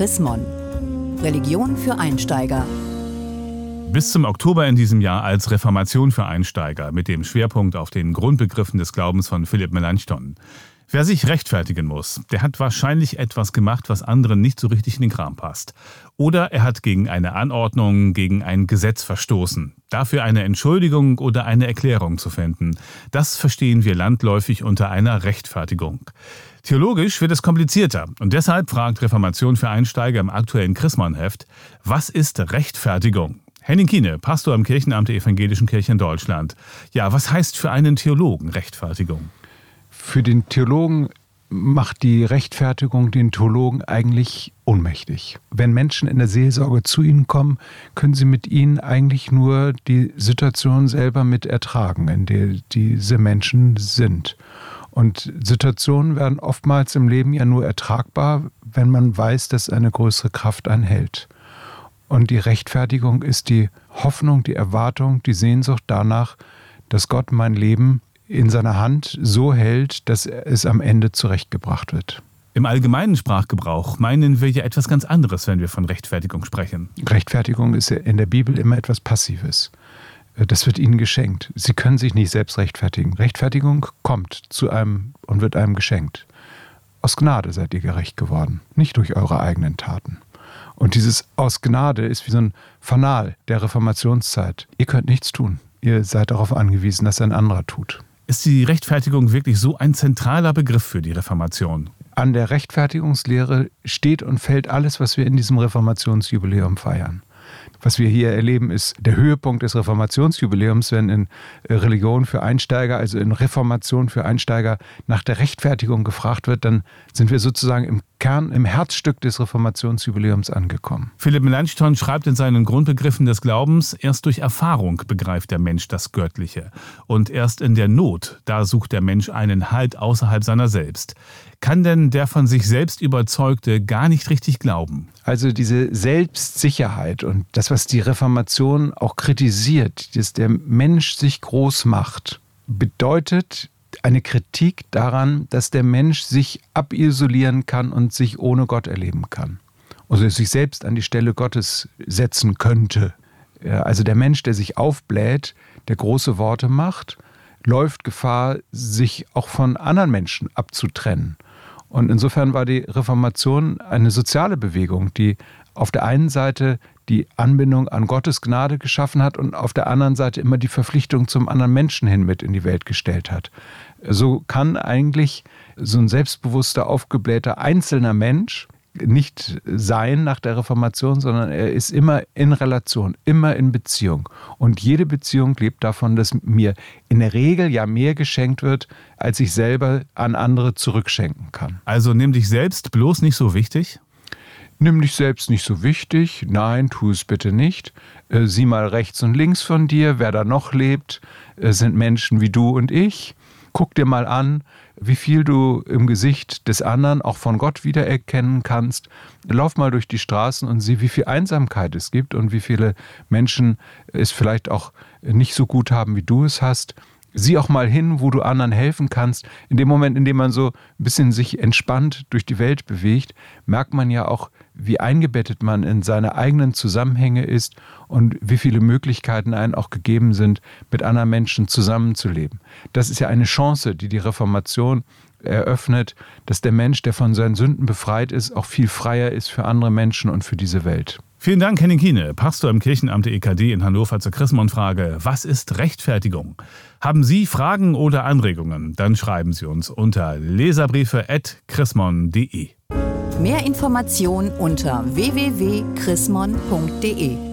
Chrismon. Religion für Einsteiger. Bis zum Oktober in diesem Jahr als Reformation für Einsteiger mit dem Schwerpunkt auf den Grundbegriffen des Glaubens von Philipp Melanchthon. Wer sich rechtfertigen muss, der hat wahrscheinlich etwas gemacht, was anderen nicht so richtig in den Kram passt. Oder er hat gegen eine Anordnung, gegen ein Gesetz verstoßen. Dafür eine Entschuldigung oder eine Erklärung zu finden, das verstehen wir landläufig unter einer Rechtfertigung. Theologisch wird es komplizierter und deshalb fragt Reformation für Einsteiger im aktuellen Chrismon-Heft, was ist Rechtfertigung? Henning Kiene, Pastor im Kirchenamt der Evangelischen Kirche in Deutschland. Ja, was heißt für einen Theologen Rechtfertigung? Für den Theologen macht die Rechtfertigung den Theologen eigentlich ohnmächtig. Wenn Menschen in der Seelsorge zu ihnen kommen, können sie mit ihnen eigentlich nur die Situation selber mit ertragen, in der diese Menschen sind. Und Situationen werden oftmals im Leben ja nur ertragbar, wenn man weiß, dass eine größere Kraft einhält. Und die Rechtfertigung ist die Hoffnung, die Erwartung, die Sehnsucht danach, dass Gott mein Leben in seiner Hand so hält, dass es am Ende zurechtgebracht wird. Im allgemeinen Sprachgebrauch meinen wir ja etwas ganz anderes, wenn wir von Rechtfertigung sprechen. Rechtfertigung ist in der Bibel immer etwas Passives. Das wird ihnen geschenkt. Sie können sich nicht selbst rechtfertigen. Rechtfertigung kommt zu einem und wird einem geschenkt. Aus Gnade seid ihr gerecht geworden, nicht durch eure eigenen Taten. Und dieses aus Gnade ist wie so ein Fanal der Reformationszeit. Ihr könnt nichts tun. Ihr seid darauf angewiesen, dass ein anderer tut. Ist die Rechtfertigung wirklich so ein zentraler Begriff für die Reformation? An der Rechtfertigungslehre steht und fällt alles, was wir in diesem Reformationsjubiläum feiern. Was wir hier erleben, ist der Höhepunkt des Reformationsjubiläums, wenn in Religion für Einsteiger, also in Reformation für Einsteiger nach der Rechtfertigung gefragt wird, dann sind wir sozusagen im Kern, im Herzstück des Reformationsjubiläums angekommen. Philipp Melanchthon schreibt in seinen Grundbegriffen des Glaubens, erst durch Erfahrung begreift der Mensch das Göttliche. Und erst in der Not, da sucht der Mensch einen Halt außerhalb seiner selbst. Kann denn der von sich selbst Überzeugte gar nicht richtig glauben? Also diese Selbstsicherheit und das, was die Reformation auch kritisiert, dass der Mensch sich groß macht, bedeutet eine Kritik daran, dass der Mensch sich abisolieren kann und sich ohne Gott erleben kann. Also sich selbst an die Stelle Gottes setzen könnte. Also der Mensch, der sich aufbläht, der große Worte macht, läuft Gefahr, sich auch von anderen Menschen abzutrennen. Und insofern war die Reformation eine soziale Bewegung, die auf der einen Seite die Anbindung an Gottes Gnade geschaffen hat und auf der anderen Seite immer die Verpflichtung zum anderen Menschen hin mit in die Welt gestellt hat. So kann eigentlich so ein selbstbewusster, aufgeblähter einzelner Mensch nicht sein nach der Reformation, sondern er ist immer in Relation, immer in Beziehung. Und jede Beziehung lebt davon, dass mir in der Regel ja mehr geschenkt wird, als ich selber an andere zurückschenken kann. Also nimm dich selbst bloß nicht so wichtig? Nimm dich selbst nicht so wichtig. Nein, tu es bitte nicht. Äh, sieh mal rechts und links von dir, wer da noch lebt, äh, sind Menschen wie du und ich. Guck dir mal an, wie viel du im Gesicht des anderen auch von Gott wiedererkennen kannst. Lauf mal durch die Straßen und sieh, wie viel Einsamkeit es gibt und wie viele Menschen es vielleicht auch nicht so gut haben, wie du es hast. Sieh auch mal hin, wo du anderen helfen kannst. In dem Moment, in dem man so ein bisschen sich entspannt durch die Welt bewegt, merkt man ja auch, wie eingebettet man in seine eigenen Zusammenhänge ist und wie viele Möglichkeiten einem auch gegeben sind, mit anderen Menschen zusammenzuleben. Das ist ja eine Chance, die die Reformation eröffnet, dass der Mensch, der von seinen Sünden befreit ist, auch viel freier ist für andere Menschen und für diese Welt. Vielen Dank, Henning Kiene, Pastor im Kirchenamt der EKD in Hannover zur Chrismon-Frage. Was ist Rechtfertigung? Haben Sie Fragen oder Anregungen? Dann schreiben Sie uns unter leserbriefe.chrismon.de. Mehr Informationen unter www.chrismon.de